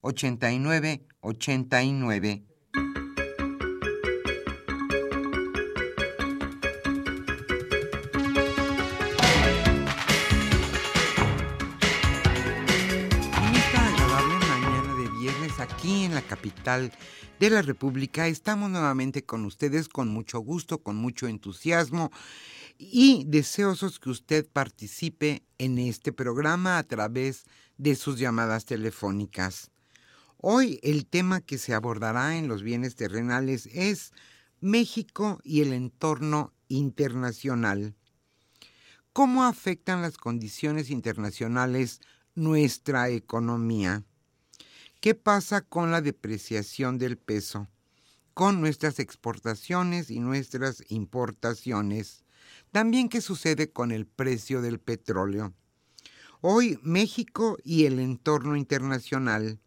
89 89. En esta agradable mañana de viernes aquí en la capital de la República estamos nuevamente con ustedes con mucho gusto, con mucho entusiasmo y deseosos que usted participe en este programa a través de sus llamadas telefónicas. Hoy el tema que se abordará en los bienes terrenales es México y el entorno internacional. ¿Cómo afectan las condiciones internacionales nuestra economía? ¿Qué pasa con la depreciación del peso? Con nuestras exportaciones y nuestras importaciones. También qué sucede con el precio del petróleo. Hoy México y el entorno internacional.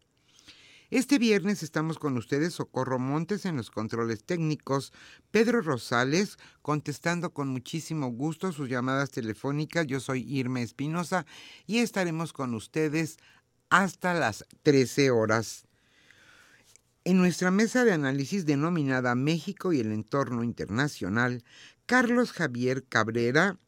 Este viernes estamos con ustedes Socorro Montes en los controles técnicos, Pedro Rosales contestando con muchísimo gusto sus llamadas telefónicas. Yo soy Irma Espinosa y estaremos con ustedes hasta las 13 horas. En nuestra mesa de análisis denominada México y el entorno internacional, Carlos Javier Cabrera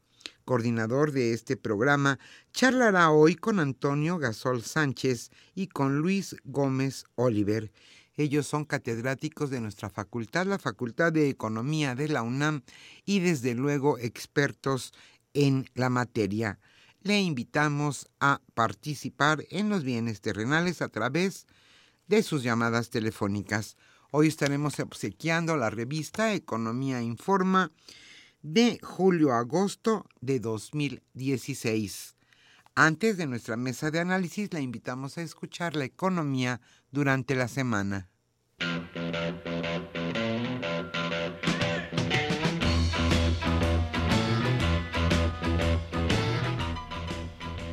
coordinador de este programa, charlará hoy con Antonio Gasol Sánchez y con Luis Gómez Oliver. Ellos son catedráticos de nuestra facultad, la Facultad de Economía de la UNAM, y desde luego expertos en la materia. Le invitamos a participar en los bienes terrenales a través de sus llamadas telefónicas. Hoy estaremos obsequiando la revista Economía Informa de julio-agosto de 2016. Antes de nuestra mesa de análisis, la invitamos a escuchar la economía durante la semana.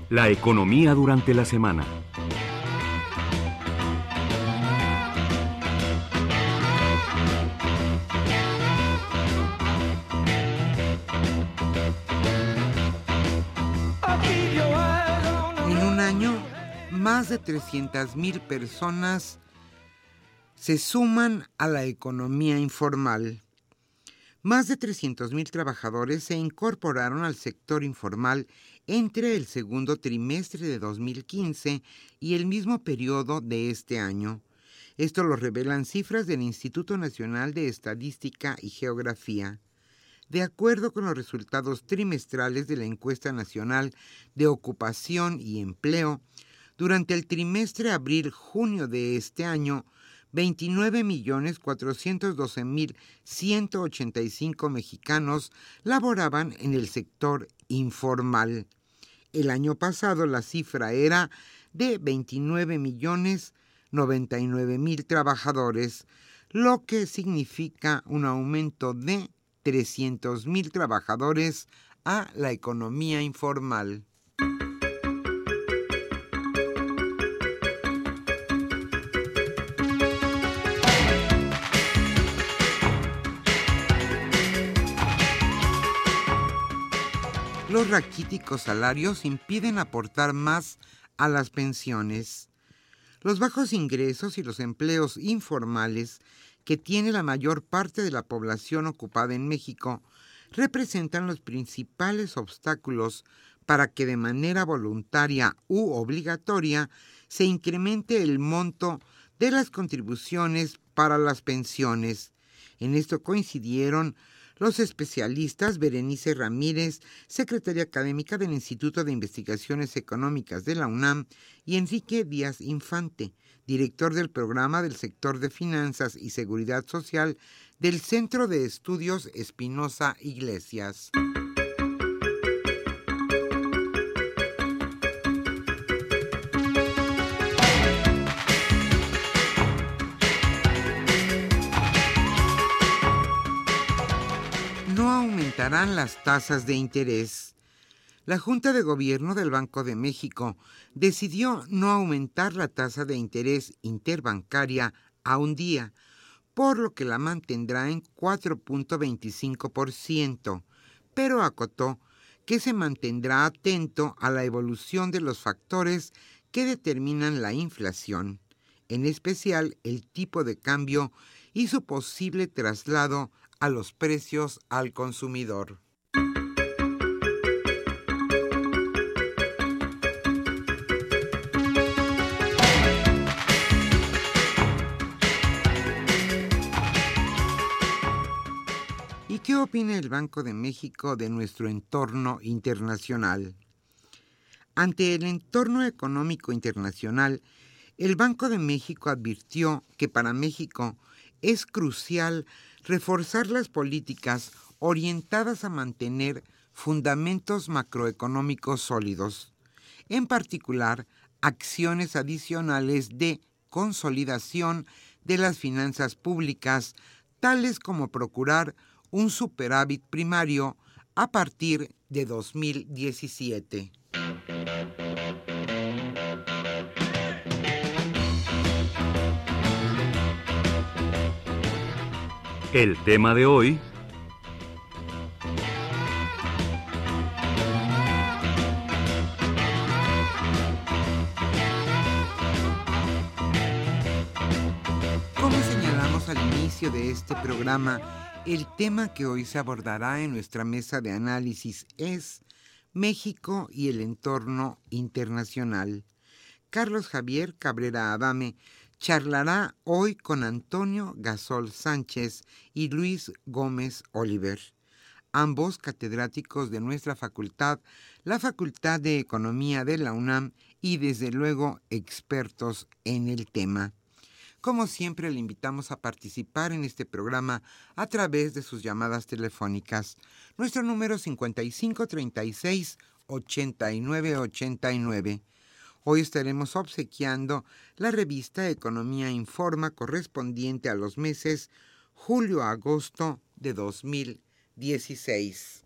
La economía durante la semana. De 300.000 personas se suman a la economía informal. Más de 300.000 trabajadores se incorporaron al sector informal entre el segundo trimestre de 2015 y el mismo periodo de este año. Esto lo revelan cifras del Instituto Nacional de Estadística y Geografía. De acuerdo con los resultados trimestrales de la Encuesta Nacional de Ocupación y Empleo, durante el trimestre abril-junio de este año, 29.412.185 mexicanos laboraban en el sector informal. El año pasado la cifra era de 29.099.000 trabajadores, lo que significa un aumento de 300.000 trabajadores a la economía informal. Los raquíticos salarios impiden aportar más a las pensiones. Los bajos ingresos y los empleos informales que tiene la mayor parte de la población ocupada en México representan los principales obstáculos para que de manera voluntaria u obligatoria se incremente el monto de las contribuciones para las pensiones. En esto coincidieron los especialistas Berenice Ramírez, secretaria académica del Instituto de Investigaciones Económicas de la UNAM, y Enrique Díaz Infante, director del programa del sector de finanzas y seguridad social del Centro de Estudios Espinosa Iglesias. Las tasas de interés. La Junta de Gobierno del Banco de México decidió no aumentar la tasa de interés interbancaria a un día, por lo que la mantendrá en 4.25%, pero acotó que se mantendrá atento a la evolución de los factores que determinan la inflación, en especial el tipo de cambio y su posible traslado a los precios al consumidor. ¿Y qué opina el Banco de México de nuestro entorno internacional? Ante el entorno económico internacional, el Banco de México advirtió que para México es crucial reforzar las políticas orientadas a mantener fundamentos macroeconómicos sólidos, en particular acciones adicionales de consolidación de las finanzas públicas, tales como procurar un superávit primario a partir de 2017. El tema de hoy... Como señalamos al inicio de este programa, el tema que hoy se abordará en nuestra mesa de análisis es México y el entorno internacional. Carlos Javier Cabrera Adame charlará hoy con Antonio Gasol Sánchez y Luis Gómez Oliver, ambos catedráticos de nuestra facultad, la Facultad de Economía de la UNAM y desde luego expertos en el tema. Como siempre, le invitamos a participar en este programa a través de sus llamadas telefónicas. Nuestro número 5536 8989. Hoy estaremos obsequiando la revista Economía Informa correspondiente a los meses julio-agosto de 2016.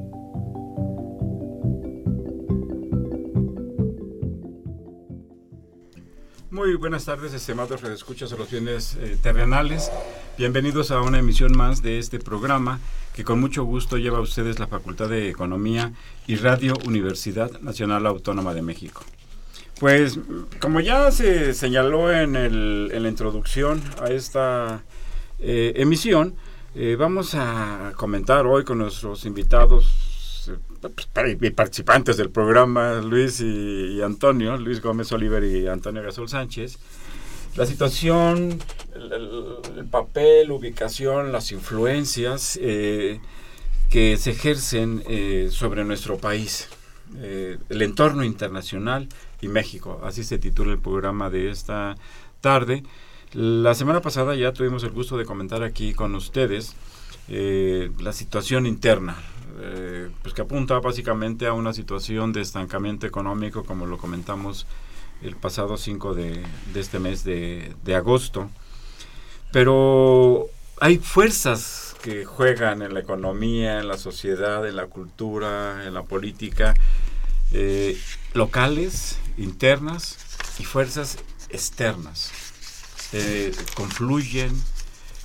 Muy buenas tardes, estimados redescuchas a los bienes eh, terrenales. Bienvenidos a una emisión más de este programa que con mucho gusto lleva a ustedes la Facultad de Economía y Radio Universidad Nacional Autónoma de México. Pues como ya se señaló en, el, la introducción a esta eh, emisión, eh, vamos a comentar hoy con nuestros invitados participantes del programa, Luis y, Antonio, Luis Gómez Oliver y Antonio Gasol Sánchez, la situación, el, papel, ubicación, las influencias que se ejercen sobre nuestro país, el entorno internacional y México. Así se titula el programa de esta tarde. La semana pasada ya tuvimos el gusto de comentar aquí con ustedes eh, la situación interna, eh, pues que apunta básicamente a una situación de estancamiento económico, como lo comentamos el pasado 5 de, este mes de, agosto. Pero hay fuerzas que juegan en la economía, en la sociedad, en la cultura, en la política, eh, locales, internas y fuerzas externas. Eh, confluyen,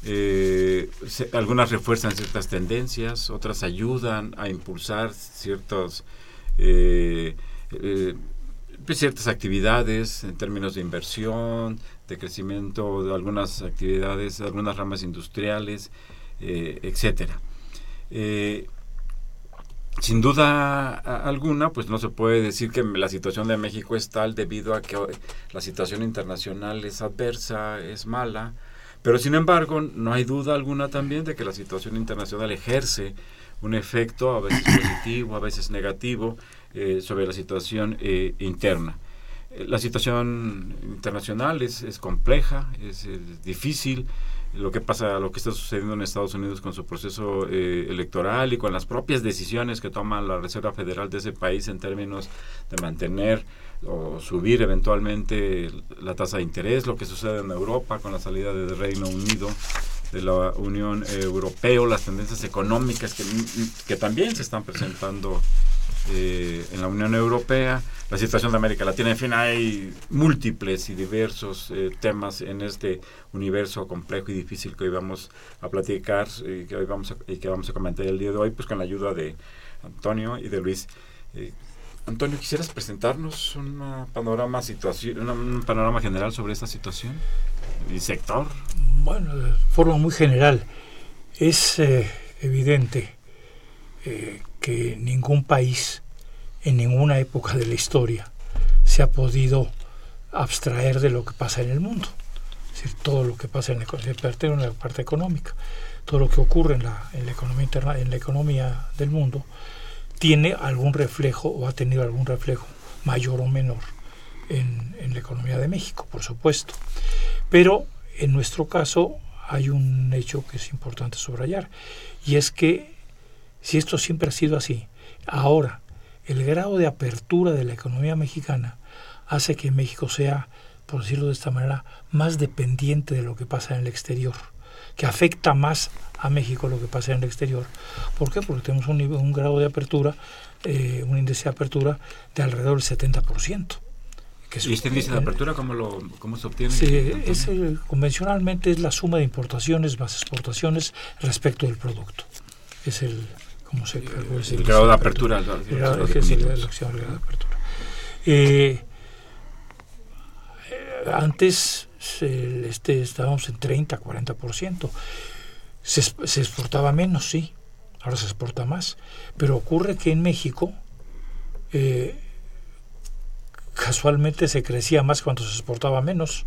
eh, algunas refuerzan ciertas tendencias, otras ayudan a impulsar ciertos, pues ciertas actividades en términos de inversión, de crecimiento de algunas actividades, algunas ramas industriales, etcétera. Sin duda alguna, pues no se puede decir que la situación de México es tal debido a que la situación internacional es adversa, es mala, pero sin embargo no hay duda alguna también de que la situación internacional ejerce un efecto a veces positivo, a veces negativo eh, sobre la situación eh, interna. Eh, la situación internacional es, es compleja, es difícil, lo que pasa, lo que está sucediendo en Estados Unidos con su proceso eh, electoral y con las propias decisiones que toma la Reserva Federal de ese país en términos de mantener o subir eventualmente la tasa de interés, lo que sucede en Europa con la salida del Reino Unido de la Unión Europea, las tendencias económicas que, que también se están presentando eh, en la Unión Europea, la situación de América Latina, en fin, hay múltiples y diversos eh, temas en este universo complejo y difícil que hoy vamos a platicar y que hoy vamos a, que vamos a comentar el día de hoy, pues con la ayuda de Antonio y de Luis. Eh, Antonio, ¿quisieras presentarnos un panorama, situación, un panorama general sobre esta situación y sector? Bueno, de forma muy general, es evidente que ningún país en ninguna época de la historia se ha podido abstraer de lo que pasa en el mundo. Es decir, todo lo que pasa en la, en parte económica, todo lo que ocurre en la economía interna, en la economía del mundo, tiene algún reflejo o ha tenido algún reflejo mayor o menor en, la economía de México, por supuesto. Pero en nuestro caso hay un hecho que es importante subrayar, y es que si esto siempre ha sido así, ahora el grado de apertura de la economía mexicana hace que México sea, por decirlo de esta manera, más dependiente de lo que pasa en el exterior, que afecta más a México lo que pasa en el exterior. ¿Por qué? Porque tenemos un, un grado de apertura, eh, un índice de apertura de alrededor del 70%. ¿Y este índice de apertura cómo, lo, cómo se obtiene? Sí, es convencionalmente es la suma de importaciones más exportaciones respecto del producto. Es el, el grado de apertura. antes este, estábamos en 30, 40%. Se, se exportaba menos, sí. Ahora se exporta más. Pero ocurre que en México eh, casualmente se crecía más cuando se exportaba menos.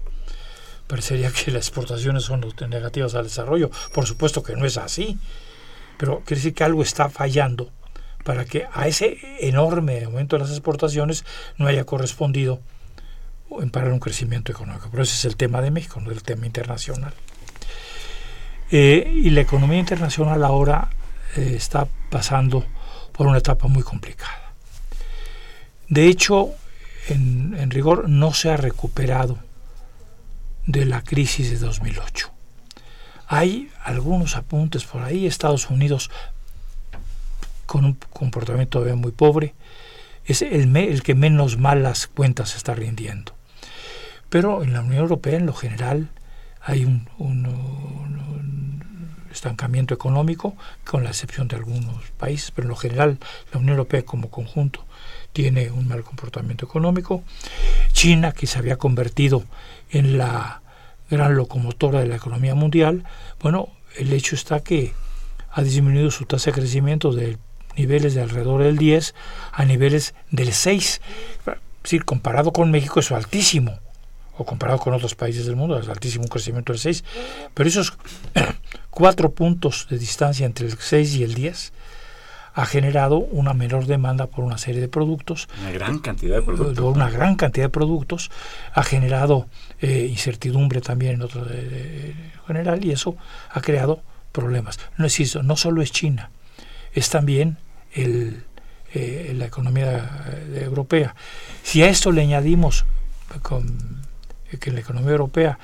Parecería que las exportaciones son negativas al desarrollo. Por supuesto que no es así. Pero quiere decir que algo está fallando para que a ese enorme aumento de las exportaciones no haya correspondido un crecimiento económico. Pero ese es el tema de México, no el tema internacional. Eh, y la economía internacional ahora eh, está pasando por una etapa muy complicada. De hecho, en, en rigor no se ha recuperado de la crisis de 2008. Hay algunos apuntes por ahí, Estados Unidos con un comportamiento todavía muy pobre, es el, el que menos malas cuentas está rindiendo. Pero en la Unión Europea, en lo general, hay un, estancamiento económico, con la excepción de algunos países, pero en lo general la Unión Europea como conjunto tiene un mal comportamiento económico. China, que se había convertido en la gran locomotora de la economía mundial, bueno, el hecho está que ha disminuido su tasa de crecimiento de niveles de alrededor del 10 a niveles del 6. Es decir, comparado con México es altísimo, o comparado con otros países del mundo es altísimo un crecimiento del 6, pero esos cuatro puntos de distancia entre el 6 y el 10 ha generado una menor demanda por una serie de productos. Una gran cantidad de productos. Una gran cantidad de productos. Ha generado eh, incertidumbre también en otro de, general y eso ha creado problemas. No es eso, no solo es China, es también el, eh, la economía eh, europea. Si a esto le añadimos con, que la economía europea,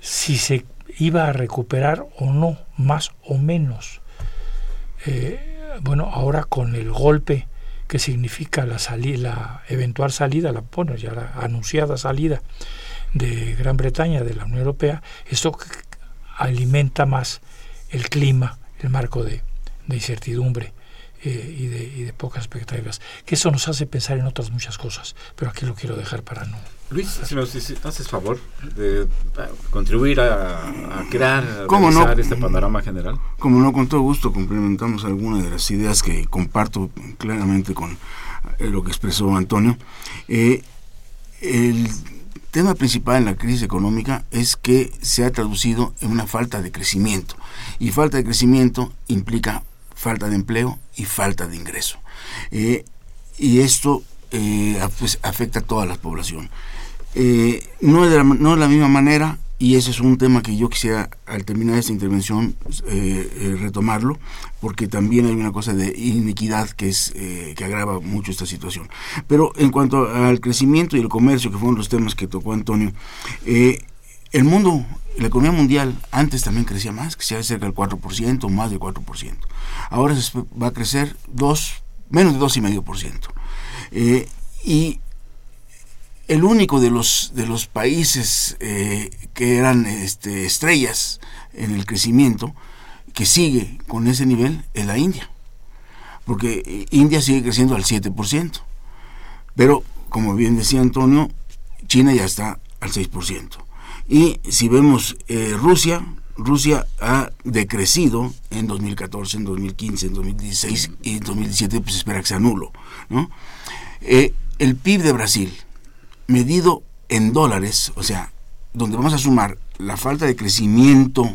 si se iba a recuperar o no, más o menos, bueno, ahora con el golpe que significa la, salida, la eventual salida, la, bueno, ya la anunciada salida de Gran Bretaña de la Unión Europea, esto alimenta más el clima, el marco de, incertidumbre eh, y, de, y, de, pocas expectativas. Que eso nos hace pensar en otras muchas cosas, pero aquí lo quiero dejar para no Luis, si nos haces favor de contribuir a, crear, a este panorama general. Como no, con todo gusto complementamos algunas de las ideas que comparto claramente con eh, lo que expresó Antonio. Eh, el tema principal en la crisis económica es que se ha traducido en una falta de crecimiento. Y falta de crecimiento implica falta de empleo y falta de ingreso. Eh, y esto pues, afecta a toda la población. Eh, no, es de la, no la misma manera, y ese es un tema que yo quisiera, al terminar esta intervención, eh, eh, retomarlo, porque también hay una cosa de inequidad que, es, que agrava mucho esta situación. Pero en cuanto al crecimiento y el comercio, que fueron los temas que tocó Antonio, el mundo, la economía mundial antes también crecía más, crecía cerca del 4%, más del 4%. Ahora va a crecer dos, menos de 2,5%. Eh, y el único de los, de los países eh, que eran este, estrellas en el crecimiento que sigue con ese nivel es la India. Porque eh, India sigue creciendo al 7%. Pero, como bien decía Antonio, China ya está al 6%. Y si vemos eh, Rusia, Rusia ha decrecido en 2014, en 2015, en 2016 y en 2017 pues espera que sea nulo. ¿no? el PIB de Brasil, medido en dólares, o sea, donde vamos a sumar la falta de crecimiento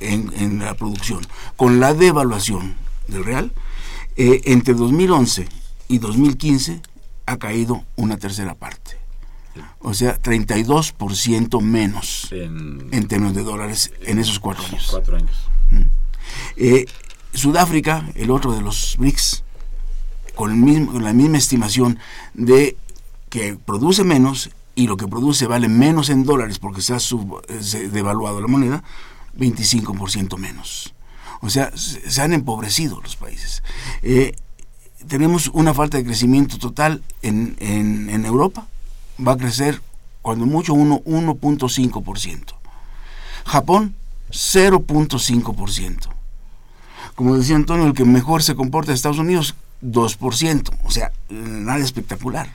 en, la producción con la devaluación del real, eh, entre 2011 y 2015 ha caído una tercera parte. O sea, 32% menos en, términos de dólares en esos cuatro años. Cuatro años. Mm. Eh, Sudáfrica, el otro de los BRICS, con, el mismo, con la misma estimación de que produce menos y lo que produce vale menos en dólares porque se ha devaluado la moneda, 25% menos. O sea, se han empobrecido los países. Eh, tenemos una falta de crecimiento total en, en, Europa. Va a crecer cuando mucho 1.5%. Japón, 0.5%. Como decía Antonio, el que mejor se comporta en Estados Unidos, 2%. O sea, nada espectacular.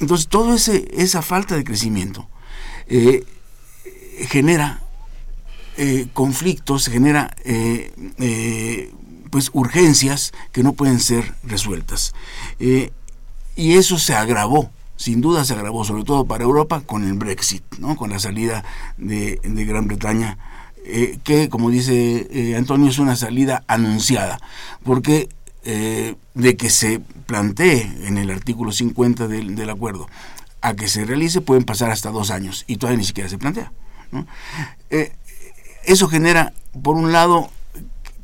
Entonces, toda esa falta de crecimiento eh, genera eh, conflictos, genera eh, pues urgencias que no pueden ser resueltas. y eso se agravó, sin duda se agravó, sobre todo para Europa, con el Brexit, ¿no? con la salida de, de Gran Bretaña, que, como dice Antonio, es una salida anunciada, porque eh, de que se plantee en el artículo 50 del, acuerdo a que se realice pueden pasar hasta dos años y todavía ni siquiera se plantea. Eh, eso genera, por un lado,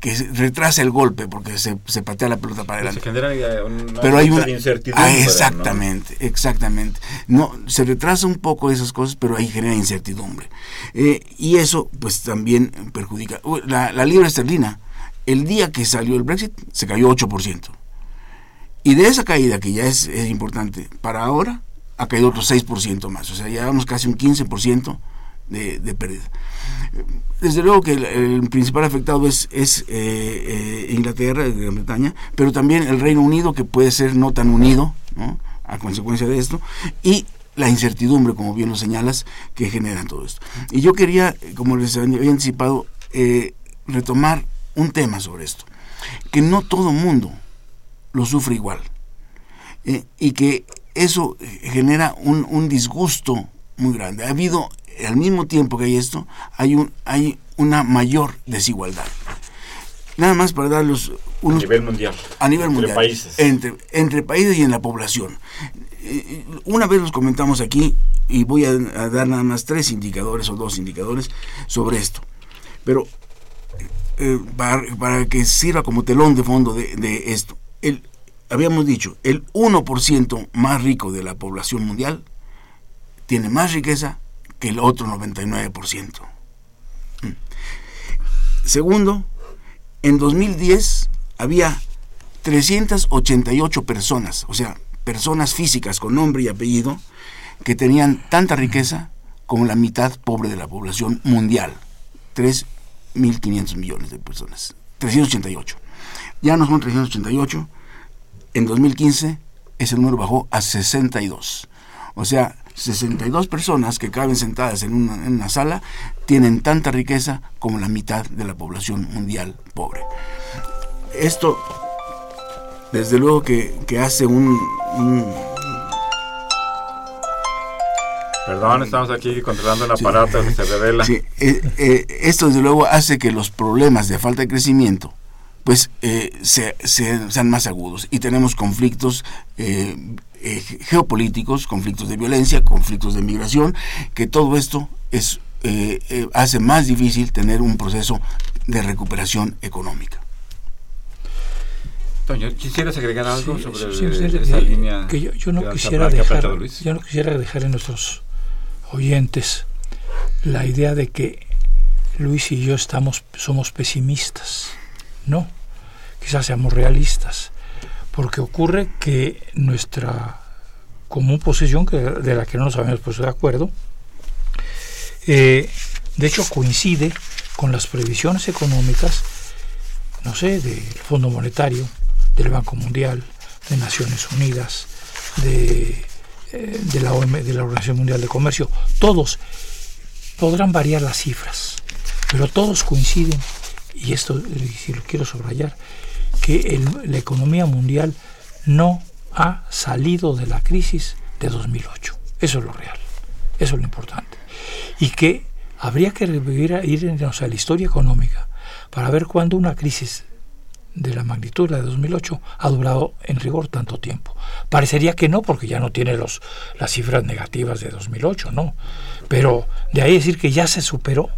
que retrasa el golpe porque se, se patea la pelota para adelante. Se genera una Pero hay una incertidumbre. Ah, exactamente, exactamente. No, se retrasa un poco esas cosas, pero ahí genera incertidumbre. Eh, y eso, pues, también perjudica. La, la libra esterlina, el día que salió el Brexit, se cayó 8%. Y de esa caída, que ya es, es importante, para ahora ha caído otro 6% más. O sea, ya vamos casi un 15% de, pérdida. Desde luego que el, principal afectado es, eh, eh, Inglaterra, Gran Bretaña, pero también el Reino Unido, que puede ser no tan unido ¿no? a consecuencia de esto, y la incertidumbre, como bien lo señalas, que generan todo esto. Y yo quería, como les había anticipado, eh, retomar un tema sobre esto, que no todo mundo lo sufre igual, y que eso genera un disgusto muy grande. Ha habido al mismo tiempo que hay esto, hay, un, hay una mayor desigualdad. Nada más para darlos unos... A nivel mundial. A nivel entre mundial. Países. Entre, entre países y en la población. Una vez los comentamos aquí y voy a, a dar nada más tres indicadores o dos indicadores sobre esto. Pero eh, para, para, que sirva como telón de fondo de, de esto, el, habíamos dicho, el 1% más rico de la población mundial tiene más riqueza que el otro 99%. Mm. Segundo, en 2010 había 388 personas, o sea, personas físicas con nombre y apellido, que tenían tanta riqueza como la mitad pobre de la población mundial. 3.500 millones de personas. 388. Ya no son 388. En 2015 ese número bajó a 62. O sea, 62 personas que caben sentadas en una, en una, sala tienen tanta riqueza como la mitad de la población mundial pobre. Esto, desde luego que, que hace un, un, Perdón, estamos aquí controlando el aparato sí, que se revela. Sí, eh, eh, esto desde luego hace que los problemas de falta de crecimiento pues eh, se, se, sean más agudos y tenemos conflictos eh, eh, geopolíticos, conflictos de violencia, conflictos de migración, que todo esto es, hace más difícil tener un proceso de recuperación económica. Toño, ¿quisieras agregar algo sí, sobre sí, el, sí, esa sí, línea? Que yo, yo no quisiera dejar, yo no quisiera dejar en nuestros oyentes la idea de que Luis y yo estamos, somos pesimistas. No, quizás seamos realistas, porque ocurre que nuestra común posesión, que, de la que no nos habíamos puesto de acuerdo, eh, de hecho coincide con las previsiones económicas, no sé, del Fondo Monetario, del Banco Mundial, de Naciones Unidas, de, eh, la de la Organización Mundial de Comercio, todos podrán variar las cifras, pero todos coinciden y esto si lo quiero subrayar, que el, la economía mundial no ha salido de la crisis de 2008. Eso es lo real, eso es lo importante. Y que habría que ir a, irnos a la historia económica para ver cuándo una crisis de la magnitud de la de 2008 ha durado en rigor tanto tiempo. Parecería que no, porque ya no tiene los, las cifras negativas de 2008, ¿no? Pero de ahí decir que ya se superó.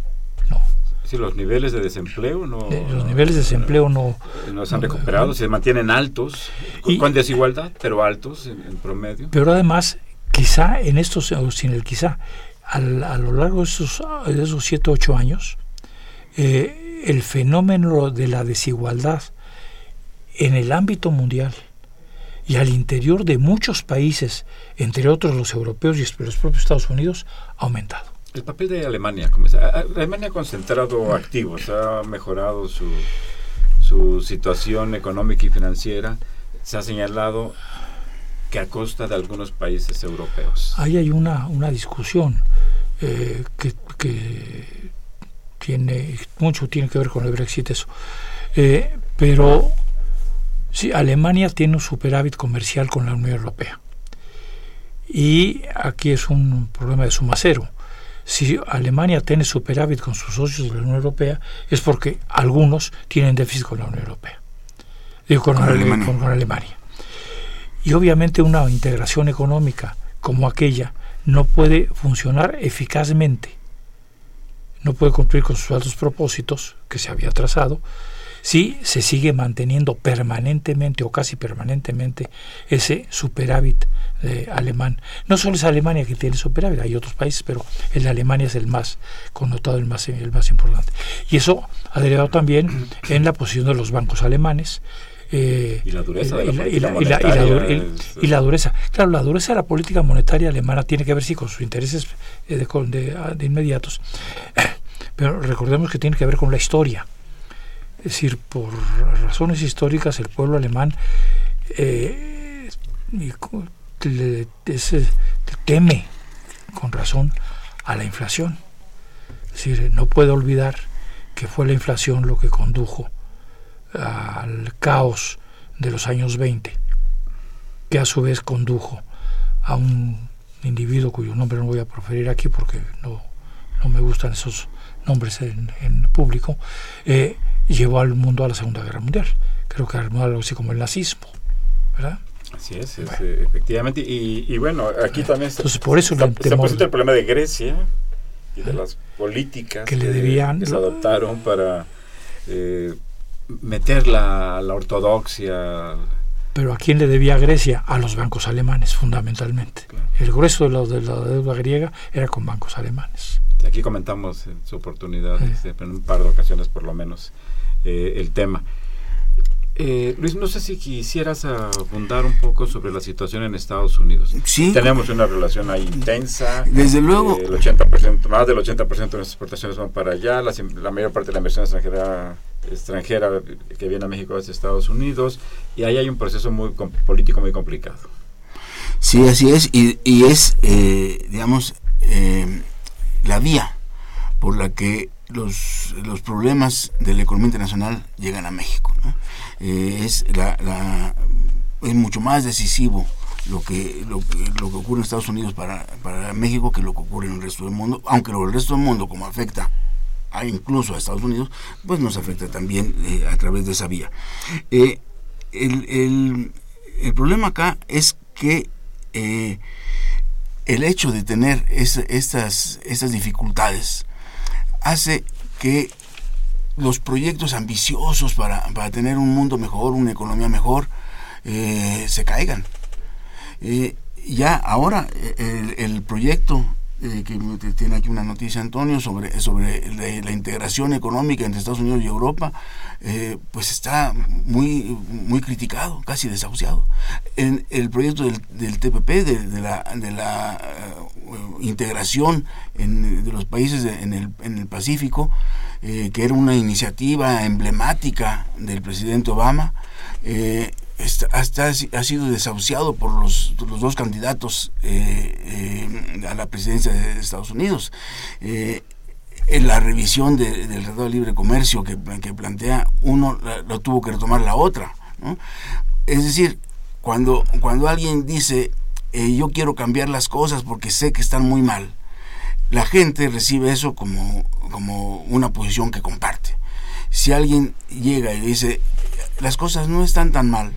Sí, los niveles de desempleo no... Eh, los niveles de desempleo no... No se han recuperado, no, se mantienen altos, y, con desigualdad, pero altos en, en, promedio. Pero además, quizá en estos, sin el quizá, al, a lo largo de esos, de esos siete, ocho años, eh, el fenómeno de la desigualdad en el ámbito mundial y al interior de muchos países, entre otros los europeos y los propios Estados Unidos, ha aumentado. El papel de Alemania, Alemania ha concentrado activos, ha mejorado su, su situación económica y financiera, se ha señalado que a costa de algunos países europeos. Ahí hay una, discusión eh, que, que, tiene mucho tiene que ver con el Brexit eso, eh, pero Sí, Alemania tiene un superávit comercial con la Unión Europea. Y aquí es un problema de suma cero. Si Alemania tiene superávit con sus socios de la Unión Europea, es porque algunos tienen déficit con la Unión Europea. Digo, con, con, Alemania. Con, con Alemania. Y obviamente una integración económica como aquella no puede funcionar eficazmente. no puede cumplir con sus altos propósitos que se había trazado si se sigue manteniendo permanentemente o casi permanentemente ese superávit eh, alemán. No solo es Alemania que tiene superávit, hay otros países, pero el de Alemania es el más connotado, el más, el más importante. Y eso ha derivado también en la posición de los bancos alemanes, y la dureza de la y la, política y la- y la- monetaria y- es- y la dureza. Claro, la dureza de la política monetaria alemana tiene que ver sí con sus intereses eh, de- ah, de inmediatos, pero recordemos que tiene que ver con la historia. Es decir, por razones históricas el pueblo alemán eh, teme con razón a la inflación. Es decir, no puede olvidar que fue la inflación lo que condujo al caos de los años 20, que a su vez condujo a un individuo cuyo nombre no voy a proferir aquí porque no, no me gustan esos nombres en, en público, eh, llevó al mundo a la Segunda Guerra Mundial. Creo que armó algo así como el nazismo, ¿verdad? Así es, es, eh, efectivamente. Y, y bueno, aquí también se, Entonces, por eso se, se presenta el problema de Grecia y de las políticas Que le debían- que se adoptaron para eh, meter la, la ortodoxia. Pero ¿a quién le debía Grecia? A los bancos alemanes, fundamentalmente. Claro. El grueso de la, de la deuda griega era con bancos alemanes. Aquí comentamos en su oportunidad, este, en un par de ocasiones por lo menos, eh, el tema. Eh, Luis, no sé si quisieras abundar un poco sobre la situación en Estados Unidos. Sí. Tenemos una relación ahí intensa. Desde luego. Eh, el 80%, más del 80% de nuestras exportaciones van para allá. La, la mayor parte de la inversión extranjera extranjera que viene a México es de Estados Unidos. Y ahí hay un proceso muy político muy complicado. Sí, así es, y, y es, eh, digamos, la vía por la que los, los problemas de la economía internacional llegan a México. Eh, es, la, la- es mucho más decisivo lo que, lo, lo que ocurre en Estados Unidos para, para México que lo que ocurre en el resto del mundo, aunque el resto del mundo, como afecta a incluso a Estados Unidos, pues nos afecta también eh, a través de esa vía. Eh, el, el- el problema acá es que el hecho de tener es- estas, estas dificultades hace que los proyectos ambiciosos para, para tener un mundo mejor, una economía mejor, eh, se caigan. Eh, ya ahora eh, el, proyecto que tiene aquí una noticia Antonio sobre, sobre la, integración económica entre Estados Unidos y Europa, pues está muy, muy criticado, casi desahuciado. En el proyecto del, del TPP, de, la, integración en- de los países en, el, en el Pacífico, eh, que era una iniciativa emblemática del presidente Obama, eh, hasta ha sido desahuciado por los, los dos candidatos eh, eh, a la presidencia de Estados Unidos. Eh, en la revisión de- del Tratado de Libre Comercio que, que plantea uno, lo tuvo que retomar la otra. Es decir, cuando, cuando alguien dice, eh, yo quiero cambiar las cosas porque sé que están muy mal, la gente recibe eso como, como una posición que comparte. Si alguien llega y dice, las cosas no están tan mal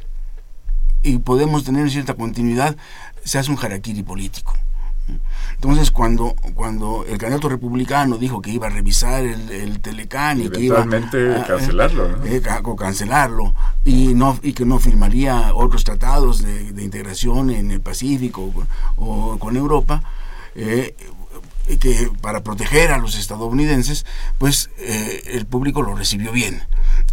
y podemos tener cierta continuidad, se hace un harakiri político. Entonces, cuando, cuando el candidato republicano dijo que iba a revisar el, el Telecán y, que iba a- cancelarlo, ¿no? eh, cancelarlo y no y que no firmaría otros tratados de, de integración en el Pacífico o, con- o con Europa eh, que para proteger a los estadounidenses pues eh, el público lo recibió bien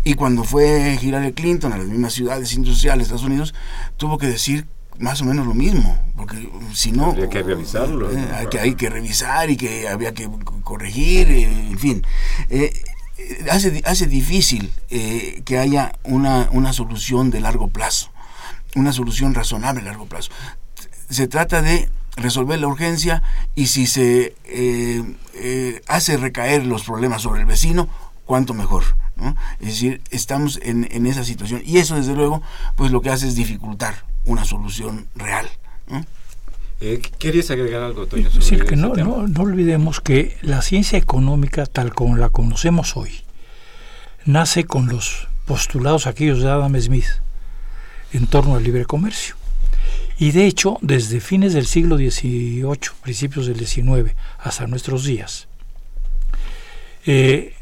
y cuando fue Hillary Clinton a las mismas ciudades industriales de Estados Unidos tuvo que decir más o menos lo mismo porque si no Habría que revisarlo, eh, hay que hay que revisar y que había que corregir eh, en fin Eh, eh, hace, hace difícil eh, que haya una, una solución de largo plazo, una solución razonable a largo plazo. Se trata de resolver la urgencia y si se hace recaer los problemas sobre el vecino, cuanto mejor. ¿no? Es decir, estamos en, en esa situación y eso desde luego pues lo que hace es dificultar una solución real. ¿no? Eh, ¿Querías agregar algo, Toño? Es sobre decir, que no, no, no olvidemos que la ciencia económica, tal como la conocemos hoy, nace con los postulados aquellos de Adam Smith en torno al libre comercio. Y de hecho, desde fines del siglo XVIII, principios del XIX, hasta nuestros días, eh,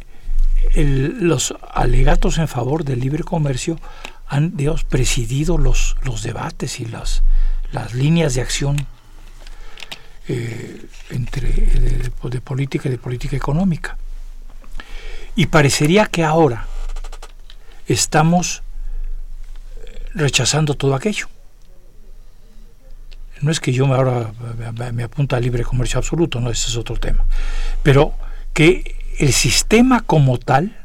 los alegatos en favor del libre comercio han digamos, presidido los, los debates y las, las líneas de acción eh, entre de, política y de política económica. Y parecería que ahora estamos rechazando todo aquello. No es que yo ahora me apunta al libre comercio absoluto, no, ese es otro tema. Pero que el sistema como tal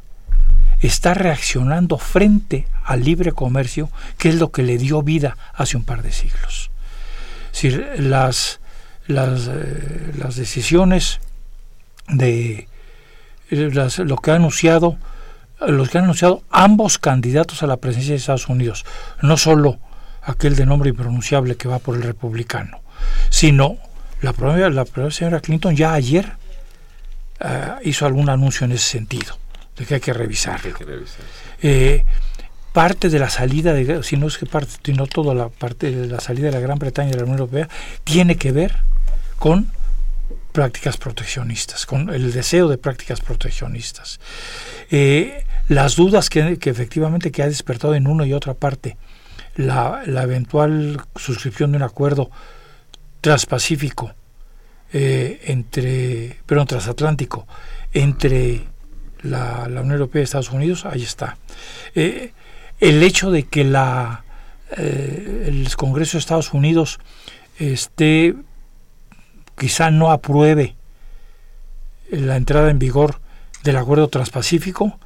está reaccionando frente al libre comercio, que es lo que le dio vida hace un par de siglos. Si las, las, eh, las decisiones de eh, lo que ha anunciado los que han anunciado ambos candidatos a la presidencia de Estados Unidos, no solo aquel de nombre impronunciable que va por el republicano, sino la propia, la señora Clinton ya ayer eh, hizo algún anuncio en ese sentido, de que hay que revisarlo. Eh, parte de la salida, de, si no es que parte, sino toda la parte de la salida de la Gran Bretaña de la Unión Europea, tiene que ver con prácticas proteccionistas, con el deseo de prácticas proteccionistas. Eh, las dudas que, efectivamente que ha despertado en una y otra parte la, eventual suscripción de un acuerdo transpacífico eh, entre, perdón, transatlántico entre la, Unión Europea y Estados Unidos, ahí está. Eh, el hecho de que la, el Congreso de Estados Unidos esté quizá no apruebe la entrada en vigor del acuerdo transpacífico,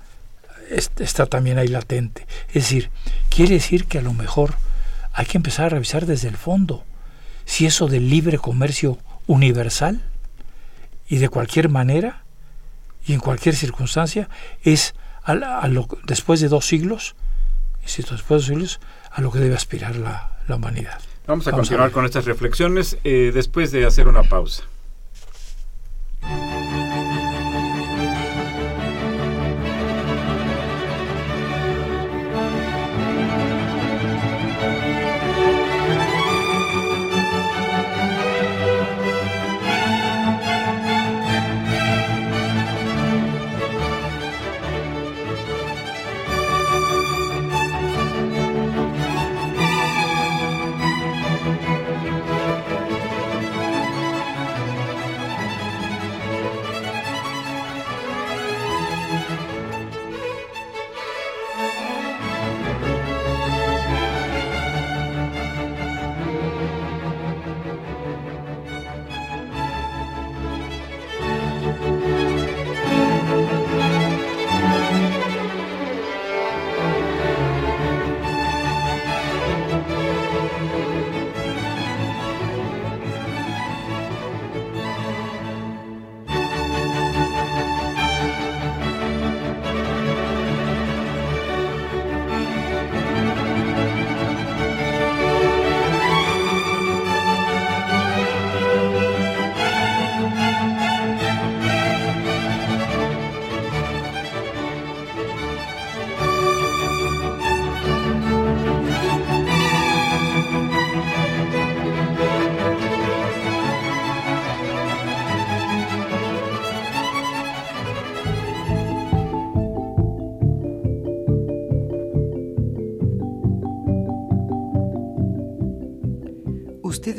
está también ahí latente. Es decir, quiere decir que a lo mejor hay que empezar a revisar desde el fondo si eso del libre comercio universal y de cualquier manera y en cualquier circunstancia es a, lo, después de dos siglos, insisto, después de dos siglos, a lo que debe aspirar la humanidad. Vamos a continuar con estas reflexiones eh, después de hacer una pausa.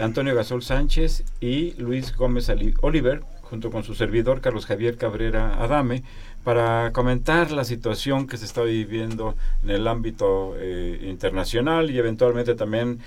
Antonio Gasol Sánchez y Luis Gómez Oliver, junto con su servidor Carlos Javier Cabrera Adame, para comentar la situación que se está viviendo en el ámbito eh, internacional y eventualmente también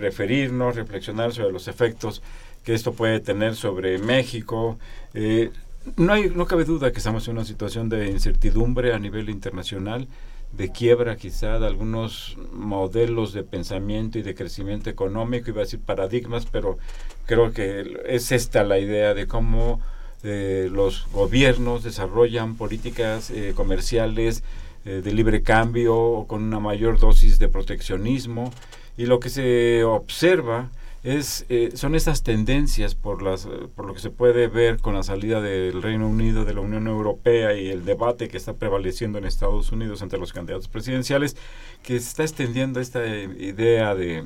referirnos, reflexionar sobre los efectos que esto puede tener sobre México. Eh, no, hay, no cabe duda que estamos en una situación de incertidumbre a nivel internacional de quiebra quizá de algunos modelos de pensamiento y de crecimiento económico, iba a decir paradigmas, pero creo que es esta la idea de cómo los gobiernos desarrollan políticas eh, comerciales eh, de libre cambio con una mayor dosis de proteccionismo y lo que se observa es eh, son estas tendencias por las por lo que se puede ver con la salida del Reino Unido de la Unión Europea y el debate que está prevaleciendo en Estados Unidos entre los candidatos presidenciales que se está extendiendo esta idea de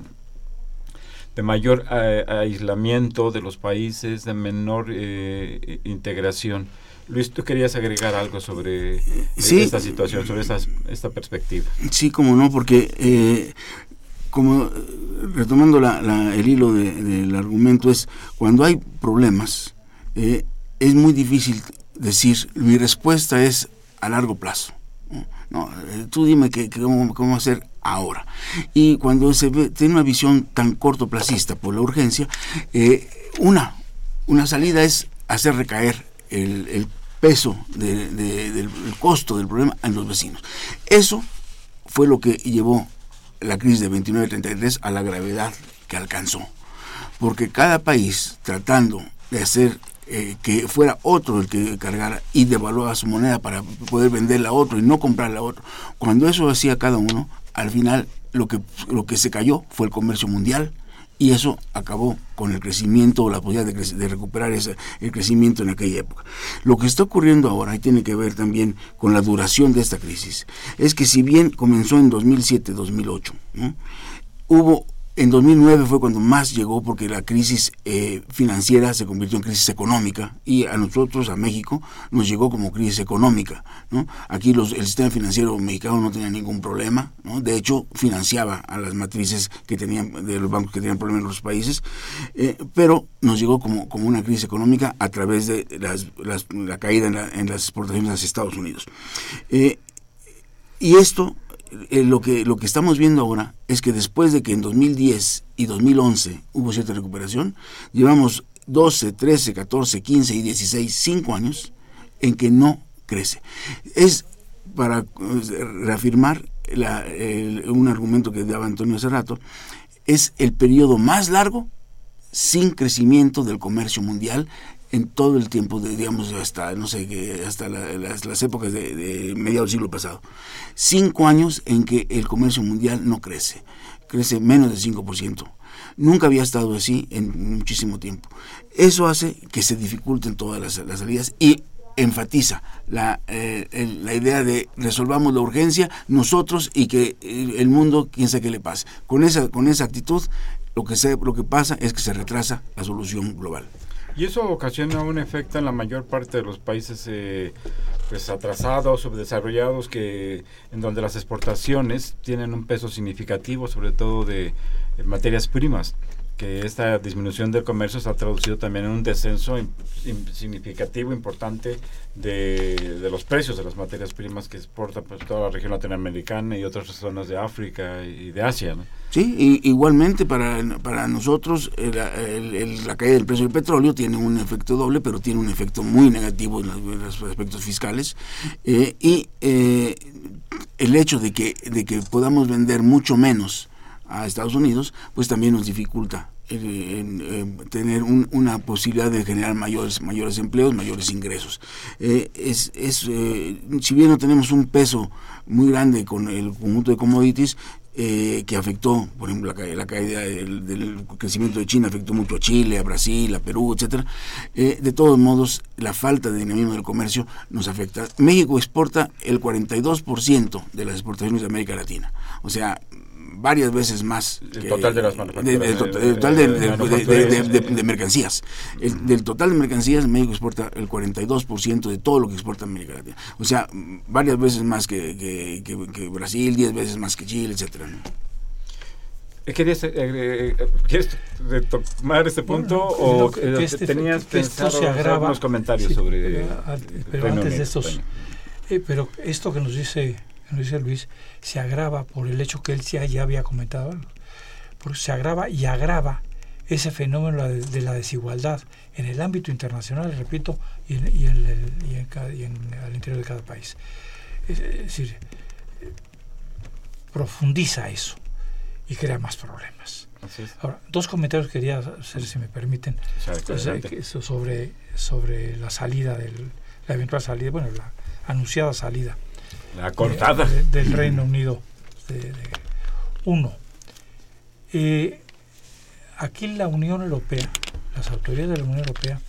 de mayor eh, aislamiento de los países, de menor eh, integración. Luis, ¿tú querías agregar algo sobre esta situación, sobre esta, esta perspectiva? Sí, como no, porque eh, como retomando el hilo del argumento es cuando hay problemas es muy difícil decir mi respuesta es a largo plazo. No, tú dime que, cómo, cómo hacer ahora. Y cuando se ve, tiene una visión tan cortoplacista por la urgencia, eh, una, una salida es hacer recaer el, peso del costo del problema en los vecinos. Eso fue lo que llevó la crisis de 29-33 a la gravedad que alcanzó. Porque cada país tratando de hacer eh, que fuera otro el que cargara y devaluaba su moneda para poder venderla a otro y no comprarla a otro. Cuando eso hacía cada uno, al final lo que, lo que se cayó fue el comercio mundial y eso acabó con el crecimiento o la posibilidad de, recuperar ese, el crecimiento en aquella época. Lo que está ocurriendo ahora, y tiene que ver también con la duración de esta crisis, es que si bien comenzó en 2007-2008, hubo en 2009 fue cuando más llegó porque la crisis eh, financiera se convirtió en crisis económica y a nosotros, a México, nos llegó como crisis económica. Aquí los, el sistema financiero mexicano no tenía ningún problema, ¿no? de hecho financiaba a las matrices que tenían, de los bancos que tenían problemas en los países, eh, pero nos llegó como, como una crisis económica a través de las, la caída en, en, las exportaciones hacia Estados Unidos. Eh, y esto eh, lo, que, lo que estamos viendo ahora es que después de que en 2010 y 2011 hubo cierta recuperación, llevamos 12, 13, 14, 15 y 16, 5 años en que no crece. Es para pues, reafirmar un argumento que daba Antonio hace rato, es el periodo más largo sin crecimiento del comercio mundial en todo el tiempo, de, digamos, hasta, no sé, hasta las, épocas de, de mediados del siglo pasado. Cinco años en que el comercio mundial no crece, crece menos del 5%. Nunca había estado así en muchísimo tiempo. Eso hace que se dificulten todas las, salidas y enfatiza la, eh, la idea de resolvamos la urgencia nosotros y que el mundo, quién sabe qué le pase. Con esa, con esa actitud, lo que, se, lo que pasa es que se retrasa la solución global. Y eso ocasiona un efecto en la mayor parte de los países eh, pues atrasados, subdesarrollados, que en donde las exportaciones tienen un peso significativo, sobre todo de materias primas que esta disminución del comercio se ha traducido también en un descenso significativo, importante de, los precios de las materias primas que exporta pues, toda la región latinoamericana y otras zonas de África y de Asia. ¿no? Sí, igualmente para, para nosotros la caída del precio del petróleo tiene un efecto doble, pero tiene un efecto muy negativo en los, aspectos fiscales. Eh, y eh, el hecho de que, de que podamos vender mucho menos a Estados Unidos, pues también nos dificulta en, tener una posibilidad de generar mayores mayores empleos, mayores ingresos. Eh, es, es eh, si bien no tenemos un peso muy grande con el conjunto de commodities, eh, que afectó, por ejemplo, la, la caída del, crecimiento de China afectó mucho a Chile, a Brasil, a Perú, etcétera. de todos modos, la falta de dinamismo del comercio nos afecta. México exporta el 42% de las exportaciones de América Latina. O sea, varias veces más. El total de las manufacturas. el total de, mercancías. del total de mercancías, México exporta el 42% de todo lo que exporta América Latina. O sea, varias veces más que, Brasil, 10 veces más que Chile, etcétera. Eh, ¿Querías, eh, eh, ¿Quieres retomar este punto o este, tenías pensado se agrava, unos comentarios sobre pero antes de estos pero esto que nos dice dice Luis, se agrava por el hecho que él ya, había comentado, porque se agrava y agrava ese fenómeno de, la desigualdad en el ámbito internacional, repito, y, en, y, en, al interior de cada país. Es, decir, profundiza eso y crea más problemas. Ahora, dos comentarios quería hacer, si me permiten, sobre, sobre la salida, del, la eventual salida, bueno, la anunciada salida. La cortada. del Reino Unido. Uno, eh, aquí la Unión Europea, las autoridades de la Unión Europea,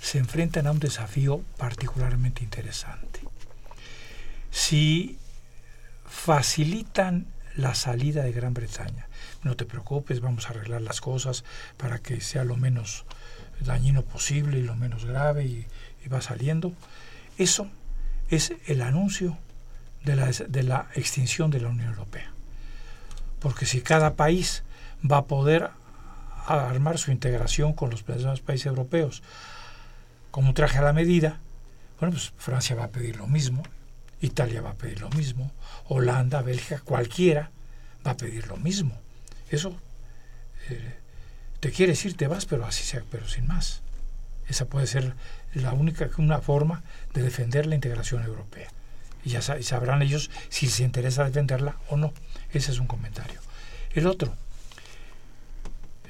se enfrentan a un desafío particularmente interesante. Si facilitan la salida de Gran Bretaña, no te preocupes, vamos a arreglar las cosas para que sea lo menos dañino posible y lo menos grave y, va saliendo. Eso es el anuncio de la, de la extinción de la Unión Europea. Porque si cada país va a poder armar su integración con los demás países europeos como traje a la medida, bueno, pues Francia va a pedir lo mismo, Italia va a pedir lo mismo, Holanda, Bélgica, cualquiera va a pedir lo mismo. Eso eh, te quiere decir te vas, pero así sea, pero sin más. Esa puede ser la única una forma de defender la integración europea. Y ya sabrán ellos si les interesa defenderla o no. Ese es un comentario. El otro,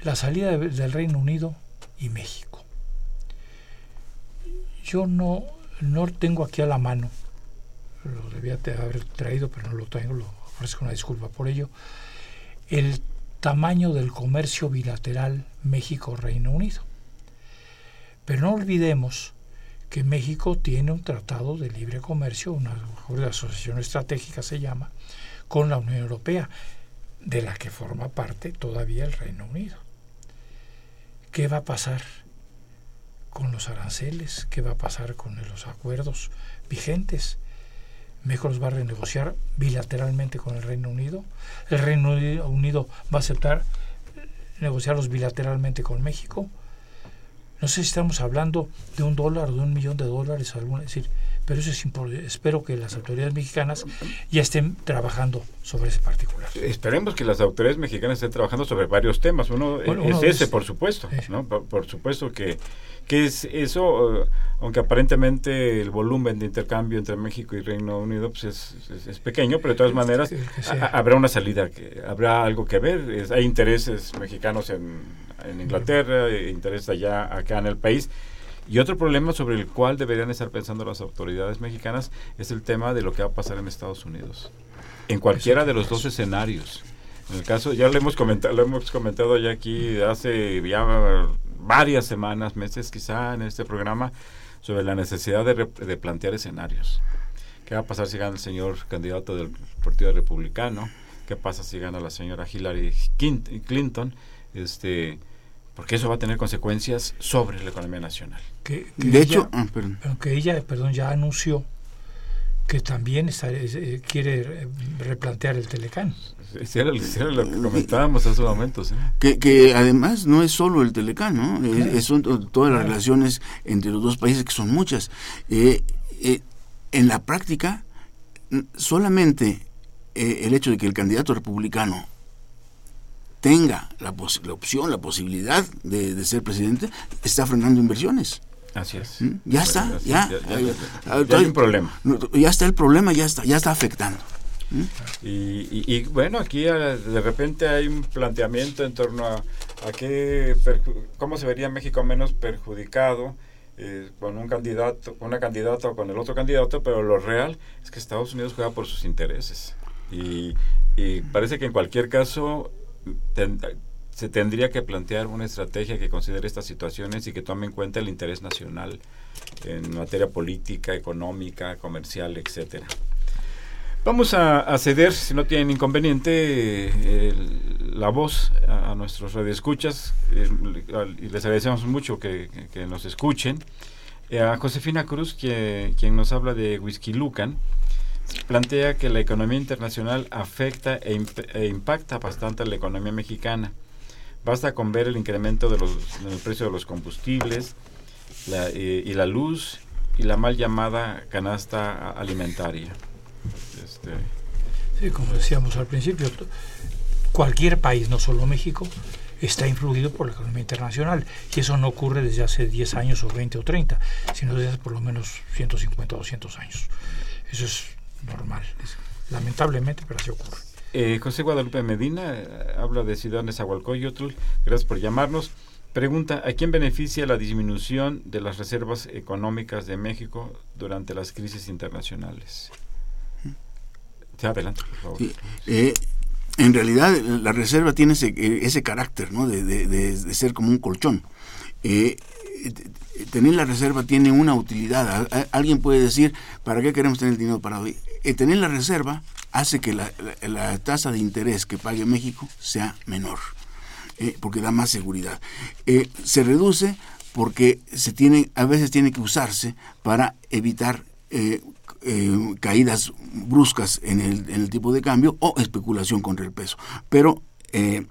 la salida del Reino Unido y México. Yo no, no tengo aquí a la mano, lo debía haber traído, pero no lo tengo, lo ofrezco una disculpa por ello, el tamaño del comercio bilateral México-Reino Unido. Pero no olvidemos que México tiene un tratado de libre comercio, una, asociación estratégica se llama, con la Unión Europea, de la que forma parte todavía el Reino Unido. ¿Qué va a pasar? con los aranceles, qué va a pasar con los acuerdos vigentes. México los va a renegociar bilateralmente con el Reino Unido. El Reino Unido va a aceptar negociarlos bilateralmente con México. No sé si estamos hablando de un dólar o de un millón de dólares, es decir, pero eso es importante. Espero que las autoridades mexicanas ya estén trabajando sobre ese particular. Esperemos que las autoridades mexicanas estén trabajando sobre varios temas. Uno, es ese, por supuesto. ¿no? Por, supuesto que, que es eso, eh, aunque aparentemente el volumen de intercambio entre México y Reino Unido pues es, es, pequeño, pero de todas maneras habrá una salida, que habrá algo que ver. hay intereses mexicanos en, en Inglaterra, intereses allá acá en el país y otro problema sobre el cual deberían estar pensando las autoridades mexicanas es el tema de lo que va a pasar en Estados Unidos. En cualquiera de los dos escenarios. En el caso, ya lo hemos comentado, lo hemos comentado ya aquí hace ya varias semanas, meses quizá en este programa, sobre la necesidad de, de plantear escenarios. ¿Qué va a pasar si gana el señor candidato del Partido Republicano? ¿Qué pasa si gana la señora Hillary Clinton? Este, porque eso va a tener consecuencias sobre la economía nacional. Que, de hecho, ah, aunque ella, perdón, ya anunció que también eh, quiere replantear el Telecán. Sí, era, lo que comentábamos hace momentos. ¿eh? Que, que, además no es solo el Telecán, ¿no? Es, son todas las relaciones entre los dos países, que son muchas. Eh, en la práctica, solamente el hecho de que el candidato republicano tenga la, la opción, la posibilidad de, ser presidente, está frenando inversiones. Así es. ¿Mm? Ya está, ya, hay un problema. Ya está el problema, ya está, ya está afectando. ¿Mm? Y, bueno, aquí ah, de repente hay un planteamiento en torno a, a qué, cómo se vería México menos perjudicado eh, con un candidato, una candidata o con el otro candidato, pero lo real es que Estados Unidos juega por sus intereses. Y, y parece que en cualquier caso se tendría que plantear una estrategia que considere estas situaciones y que tome en cuenta el interés nacional en materia política, económica, comercial, etcétera. Vamos a, ceder, si no tienen inconveniente, la voz a, nuestros radioescuchas eh, y les agradecemos mucho que, nos escuchen. Eh, a Josefina Cruz, que, quien nos habla de Whisky Lucan, plantea que la economía internacional afecta e, e, impacta bastante a la economía mexicana. Basta con ver el incremento de los, del precio de los combustibles eh, y la luz y la mal llamada canasta alimentaria. Este. Sí, como decíamos al principio, cualquier país, no solo México, está influido por la economía internacional. Y eso no ocurre desde hace 10 años o 20 o 30, sino desde hace por lo menos 150 o 200 años. Eso es normal. lamentablemente, pero así ocurre. Eh, José Guadalupe Medina eh, habla de Ciudad Nezahualcóyotl. Gracias por llamarnos. Pregunta, ¿a quién beneficia la disminución de las reservas económicas de México durante las crisis internacionales? Sí, adelante, por favor. Eh, en realidad la reserva tiene ese, eh, ese carácter ¿no? de, ser como un colchón. Eh, tener la reserva tiene una utilidad. Alguien puede decir, ¿para qué queremos tener el dinero parado? Eh, tener la reserva hace que la, la- tasa de interés que pague México sea menor, eh, porque da más seguridad. Eh, se reduce porque se tiene, a veces tiene que usarse para evitar caídas bruscas en el, en el tipo de cambio o especulación contra el peso. Pero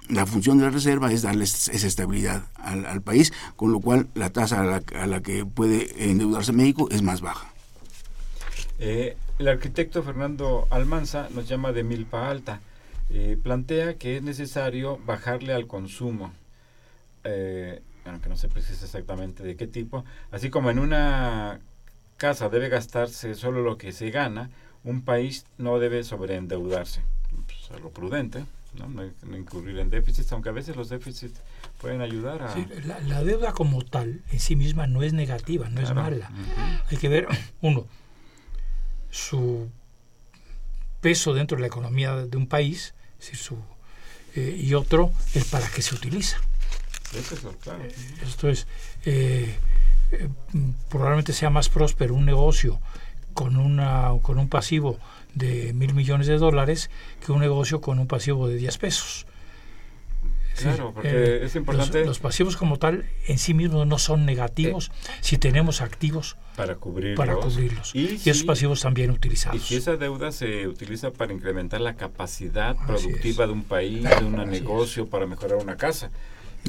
la función de la reserva es darles esa estabilidad al, al país, con lo cual la tasa a la, a la que puede endeudarse México es más baja. Eh, el arquitecto Fernando Almanza nos llama de milpa alta. Eh, plantea que es necesario bajarle al consumo, eh, aunque no se precisa exactamente de qué tipo, así como en una casa debe gastarse solo lo que se gana, un país no debe sobreendeudarse. Pues, a lo prudente, ¿no? No, no incurrir en déficits, aunque a veces los déficits pueden ayudar a... Sí, la, la deuda como tal en sí misma no es negativa, no es mala. Hay que ver, uno, su peso dentro de la economía de un país, es decir, su, eh, y otro, el para qué se utiliza. Eso es lo claro. Esto es, eh, eh, probablemente sea más próspero un negocio con, una, con un pasivo de mil millones de dólares que un negocio con un pasivo de 10 pesos. Claro, porque eh, es importante- Los, los pasivos como tal en sí mismos no son negativos si tenemos activos Para cubrirlos. para cubrirlos. Y, Y, esos si- pasivos también Y utilizados. si esa deuda se utiliza para incrementar la capacidad productiva de un país, de un negocio, para mejorar una casa.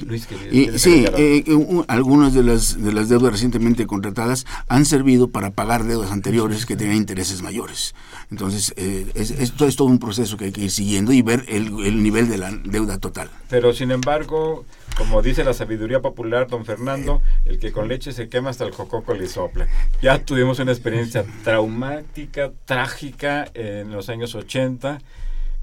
Luis, que Y, sí, eh, u- algunas de las, de las deudas recientemente contratadas han servido para pagar deudas anteriores que tenían intereses mayores. Entonces, eh, es, esto es todo un proceso que hay que ir siguiendo y ver el, el nivel de la deuda total. Pero sin embargo, como dice la sabiduría popular, don Fernando, el que con leche se quema hasta el cococo le sopla. Ya tuvimos una experiencia traumática, trágica en los años 80,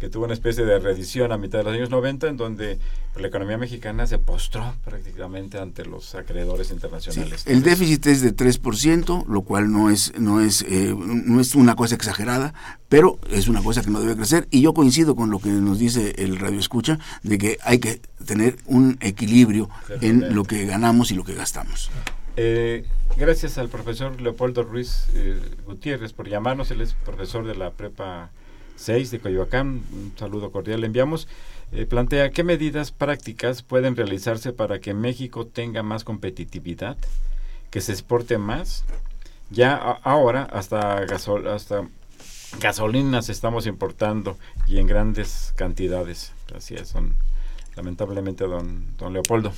que tuvo una especie de reedición a mitad de los años 90, en donde la economía mexicana se postró prácticamente ante los acreedores Sí, internacionales. el déficit es de 3%, lo cual no es, no, es, eh, no es una cosa exagerada, pero es una cosa que no debe crecer. Y yo coincido con lo que nos dice el Radio Escucha, de que hay que tener un equilibrio en lo que ganamos y lo que gastamos. Eh, gracias al profesor Leopoldo Ruiz eh, Gutiérrez por llamarnos. Él es profesor de la Prepa 6 de Coyoacán. Un saludo cordial le enviamos. Eh, plantea qué medidas prácticas pueden realizarse para que México tenga más competitividad, que se exporte más. Ya a- ahora hasta gasol hasta gasolinas estamos importando y en grandes cantidades. Así es, don, lamentablemente don, don Leopoldo.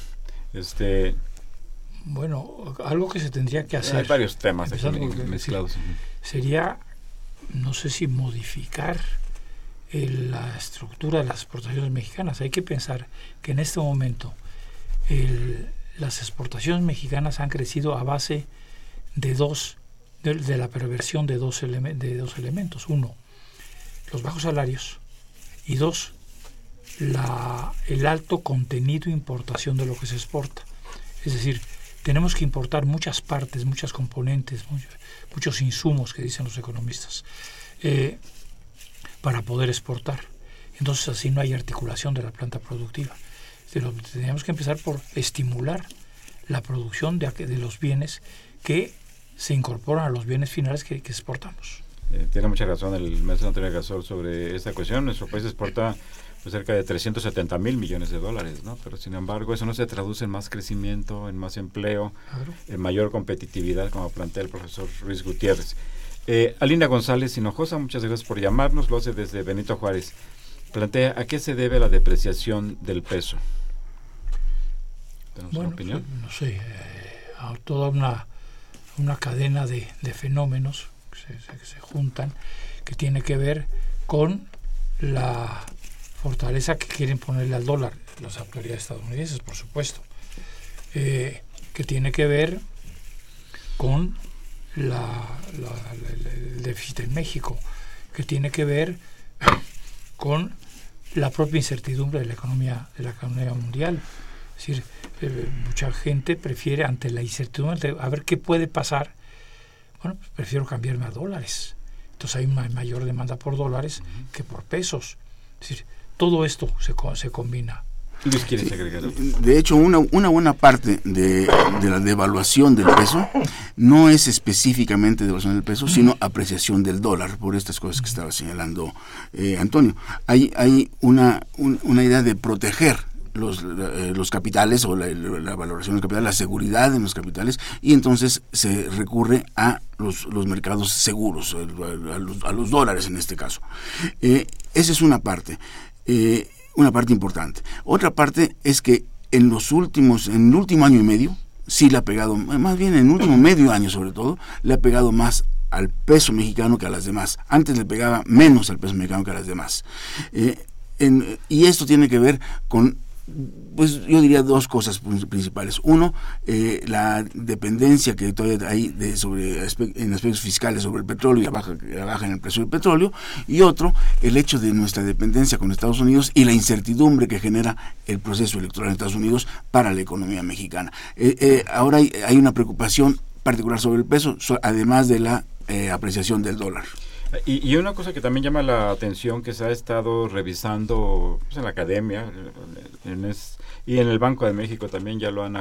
Este, Bueno, algo que se tendría que hacer hay varios temas aquí mezclados. sería, no sé si modificar el- la estructura de las exportaciones mexicanas. Hay que pensar que en este momento las exportaciones mexicanas han crecido a base de dos, de, la perversión de dos, de dos elementos. Uno, los bajos salarios y dos, la, el alto contenido de importación de lo que se exporta. Es decir, tenemos que importar muchas partes, muchas componentes, mucho- muchos insumos que dicen los economistas, eh, para poder exportar. Entonces así no hay articulación de la planta productiva. Pero tenemos que empezar por estimular la producción de, de los bienes que se incorporan a los bienes finales que, que exportamos. Eh, tiene mucha razón el maestro Antonio Gasol sobre esta cuestión. Nuestro país exporta pues, cerca de 370 mil millones de dólares, ¿no? Pero sin embargo eso no se traduce en más crecimiento, en más empleo, en mayor competitividad, como plantea el profesor Ruiz Gutiérrez. Eh, Alina González Hinojosa, muchas gracias por llamarnos, lo hace desde Benito Juárez. Plantea, ¿a qué se debe la depreciación del peso? ¿Tenemos una Bueno, opinión? pues, no sé, eh, a toda una, una cadena de, de fenómenos que se, se- que se juntan que tiene que ver con la fortaleza que quieren ponerle al dólar las autoridades estadounidenses, por supuesto, eh, que tiene que ver con la- la- la- el déficit en México, que tiene que ver con la propia incertidumbre de la economía, de la economía mundial. Es decir, eh, mucha gente prefiere ante la incertidumbre a ver qué puede pasar, bueno, pues prefiero cambiarme a dólares. Entonces hay una mayor demanda por dólares que por pesos. Es decir, todo esto se, se combina. Luis, ¿quieres agregar De hecho, una, una buena parte de, de, la devaluación del peso no es específicamente devaluación del peso, sino apreciación del dólar, por estas cosas que estaba señalando eh, Antonio. Hay, hay una, una idea de proteger los, eh, los capitales o la, valoración del capital, la seguridad en los capitales, y entonces se recurre a los, los mercados seguros, a, los, dólares en este caso. Eh, esa es una parte, eh, una parte importante. Otra parte es que en los últimos, en el último año y medio, sí le ha pegado, más bien en el último medio año sobre todo, le ha pegado más al peso mexicano que a las demás. Antes le pegaba menos al peso mexicano que a las demás. y esto tiene que ver con pues yo diría dos cosas principales. Uno, eh, la dependencia que todavía hay de sobre en aspectos fiscales sobre el petróleo y la baja, en el precio del petróleo. Y otro, el hecho de nuestra dependencia con Estados Unidos y la incertidumbre que genera el proceso electoral en Estados Unidos para la economía mexicana. Eh, eh, ahora hay, hay, una preocupación particular sobre el peso, además de la apreciación del dólar. Y, una cosa que también llama la atención que se ha estado revisando pues, en la academia y en el Banco de México también ya lo han,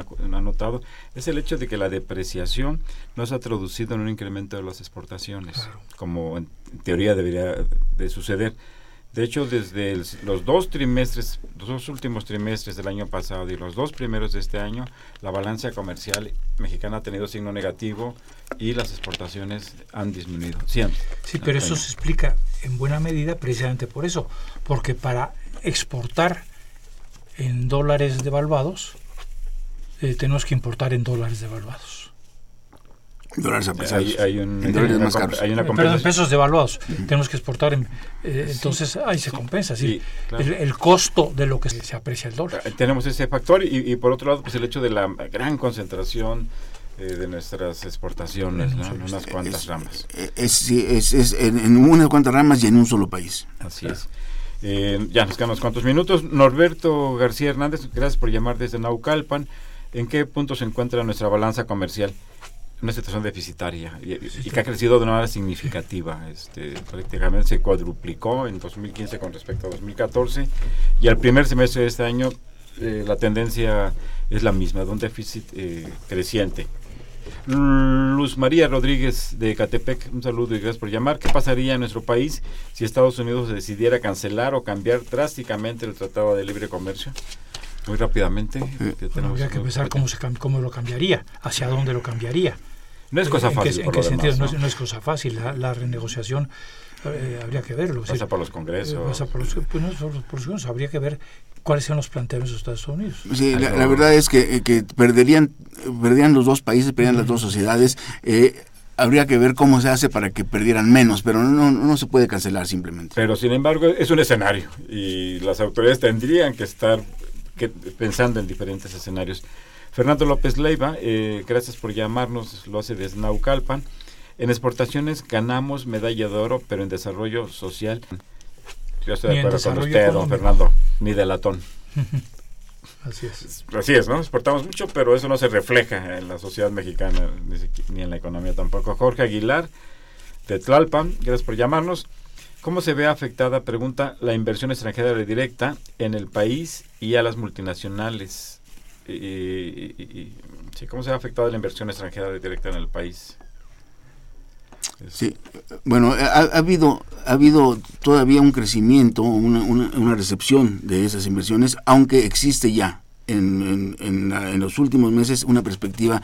notado, es el hecho de que la depreciación no se ha traducido en un incremento de las exportaciones, como en teoría debería de suceder. De hecho, desde los dos trimestres, los dos últimos trimestres del año pasado y los dos primeros de este año, la balanza comercial mexicana ha tenido signo negativo y las exportaciones han disminuido. Sí, sí pero eso se explica en buena medida precisamente por eso, porque para exportar en dólares devaluados, eh, tenemos que importar en dólares devaluados dólares Hay, hay, un, más caros. Hay una Perdón, pesos devaluados. Tenemos que exportar. Eh, entonces ahí se compensa. Sí, el, costo de lo que se, aprecia el dólar. Eh, tenemos ese factor y, por otro lado, pues el hecho de la gran concentración eh, de nuestras exportaciones en unas cuantas ramas. Es, es, es, en unas cuantas ramas y en un solo país. Así es. ya nos quedan unos cuantos minutos. Norberto García Hernández, gracias por llamar desde Naucalpan. ¿En qué punto se encuentra nuestra balanza comercial? Una situación deficitaria y, que ha crecido de una manera significativa. Este, prácticamente se cuadruplicó en 2015 con respecto a 2014 y al primer semestre de este año eh, la tendencia es la misma, de un déficit eh, creciente. Luz María Rodríguez de Catepec, un saludo y gracias por llamar. ¿Qué pasaría en nuestro país si Estados Unidos decidiera cancelar o cambiar drásticamente el Tratado de Libre Comercio? Muy rápidamente. Eh, habría que pensar cómo, se, cómo lo cambiaría, hacia dónde lo cambiaría. No es cosa fácil. ¿En qué, sentido? ¿no? es, cosa fácil. La, renegociación eh, habría que verlo. Pasa por los congresos. Pasa por los, pues no, por los, habría que ver cuáles son los planteamientos de Estados Unidos. Sí, la, verdad es que, que, perderían, perderían los dos países, perderían las dos sociedades. Eh, habría que ver cómo se hace para que perdieran menos, pero no, no se puede cancelar simplemente. Pero sin embargo es un escenario y las autoridades tendrían que estar que, pensando en diferentes escenarios. Fernando López Leiva, eh, gracias por llamarnos, lo hace desde Naucalpan. En exportaciones ganamos medalla de oro, pero en desarrollo social. Yo estoy de acuerdo con usted, don Fernando, ni de latón. Así es. Así es, ¿no? Exportamos mucho, pero eso no se refleja en la sociedad mexicana ni en la economía tampoco. Jorge Aguilar, de Tlalpan, gracias por llamarnos. ¿Cómo se ve afectada, pregunta, la inversión extranjera directa en el país y a las multinacionales? y, ¿Cómo se ha afectado la inversión extranjera directa en el país? Sí, bueno, ha, habido ha habido todavía un crecimiento, una, una, recepción de esas inversiones, aunque existe ya en, en, los últimos meses una perspectiva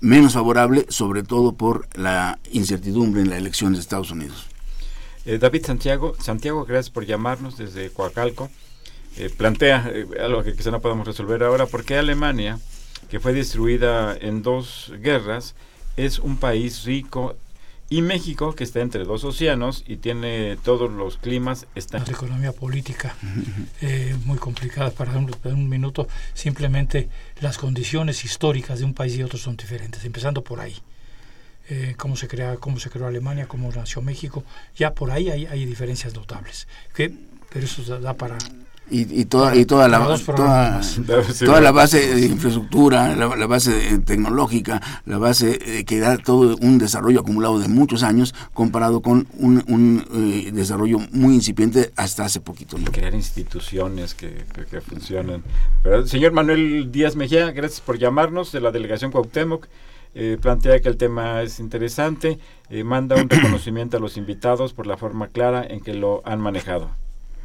menos favorable, sobre todo por la incertidumbre en la elección de Estados Unidos. Eh, David Santiago, Santiago, gracias por llamarnos desde Coacalco. Eh, plantea eh, algo que quizá no podamos resolver ahora, porque Alemania, que fue destruida en dos guerras, es un país rico y México, que está entre dos océanos y tiene todos los climas. Está... La economía política eh, muy complicada para un, un, minuto. Simplemente las condiciones históricas de un país y otro son diferentes, empezando por ahí. Cómo se crea, cómo se creó Alemania, cómo nació México, ya por ahí hay, hay diferencias notables. Que, pero eso da para y, toda y toda la toda, toda la base de infraestructura la, base tecnológica la base eh, que da todo un desarrollo acumulado de muchos años comparado con un, eh, desarrollo muy incipiente hasta hace poquito y crear instituciones que, que, funcionen. Pero, señor Manuel Díaz Mejía gracias por llamarnos de la delegación Cuauhtémoc eh, plantea que el tema es interesante, manda un reconocimiento a los invitados por la forma clara en que lo han manejado.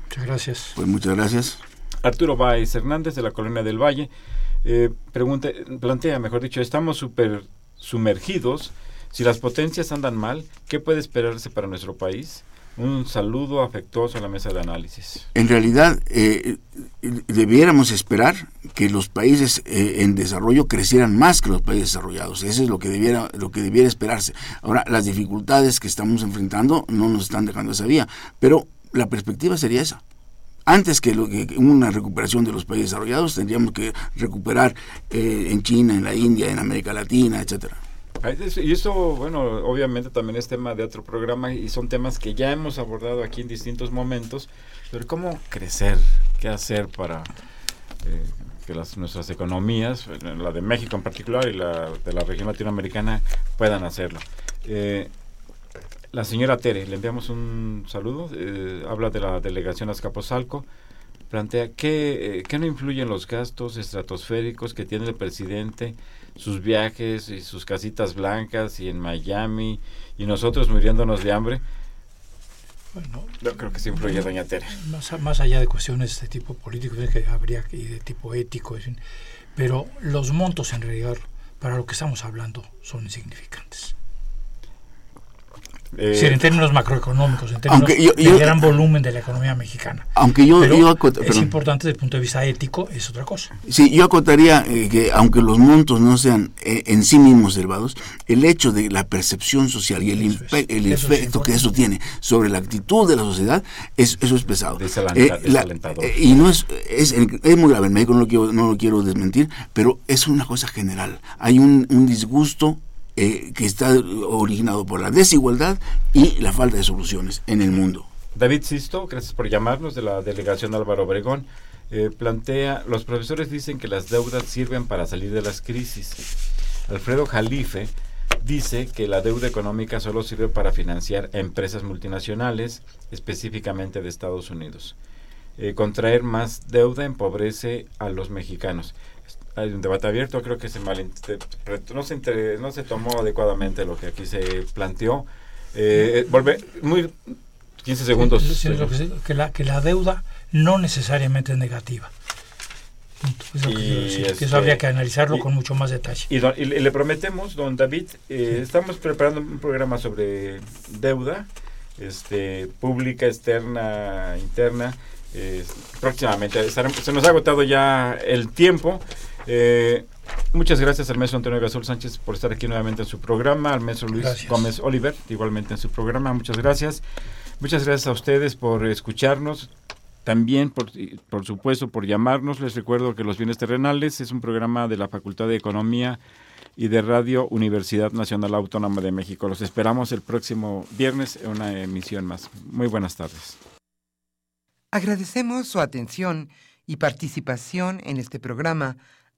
Muchas gracias. Pues muchas gracias. Arturo Báez Hernández de la Colonia del Valle eh, pregunta, plantea, mejor dicho, estamos súper sumergidos. Si las potencias andan mal, ¿qué puede esperarse para nuestro país? Un saludo afectuoso a la mesa de análisis. En realidad, eh, debiéramos esperar que los países eh, en desarrollo crecieran más que los países desarrollados. Eso es lo que debiera, lo que debiera esperarse. Ahora, las dificultades que estamos enfrentando no nos están dejando esa vía, pero la perspectiva sería esa. Antes que, lo, una recuperación de los países desarrollados, tendríamos que recuperar eh, en China, en la India, en América Latina, etcétera. Y eso, bueno, obviamente también es tema de otro programa y son temas que ya hemos abordado aquí en distintos momentos, pero cómo crecer, qué hacer para eh, que las, nuestras economías, la de México en particular y la de la región latinoamericana, puedan hacerlo. Eh, la señora Tere, le enviamos un saludo, eh, habla de la delegación Azcapotzalco, plantea que, eh, no influyen los gastos estratosféricos que tiene el presidente, sus viajes y sus casitas blancas y en Miami y nosotros muriéndonos de hambre. Bueno, yo creo que sí influye, doña Tere. Más, más allá de cuestiones de tipo político, que habría y de tipo ético, pero los montos en realidad para lo que estamos hablando son insignificantes. Eh, en términos macroeconómicos, en términos de gran volumen de la economía mexicana. Aunque yo, es importante desde el punto de vista ético, es otra cosa. Sí, yo acotaría eh, que aunque los montos no sean eh, en sí mismos elevados, el hecho de la percepción social y el, el efecto que eso tiene sobre la actitud de la sociedad, es, eso es pesado. y no es, es, es, muy grave, en México no lo, quiero, no lo quiero desmentir, pero es una cosa general. Hay un, un disgusto eh, que está originado por la desigualdad y la falta de soluciones en el mundo. David Sisto, gracias por llamarnos de la delegación Álvaro Obregón. Eh, plantea, los profesores dicen que las deudas sirven para salir de las crisis. Alfredo Jalife dice que la deuda económica solo sirve para financiar empresas multinacionales, específicamente de Estados Unidos. Eh, contraer más deuda empobrece a los mexicanos hay un debate abierto, creo que se no se, no se tomó adecuadamente lo que aquí se planteó. Eh, volver, muy 15 segundos. que, la, que la deuda no necesariamente es negativa. y eso habría que analizarlo con mucho más detalle. Y, le prometemos, don David, eh, estamos preparando un programa sobre deuda este, pública, externa, interna. Eh, próximamente se nos ha agotado ya el tiempo. Eh, muchas gracias al maestro Antonio Gasol Sánchez por estar aquí nuevamente en su programa, al maestro Luis Gómez Oliver, igualmente en su programa, muchas gracias. Muchas gracias a ustedes por escucharnos, también por, por supuesto por llamarnos. Les recuerdo que Los Bienes Terrenales es un programa de la Facultad de Economía y de Radio Universidad Nacional Autónoma de México. Los esperamos el próximo viernes en una emisión más. Muy buenas tardes. Agradecemos su atención y participación en este programa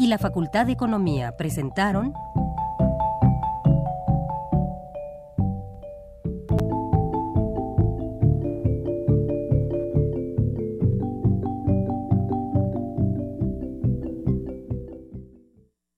y la Facultad de Economía presentaron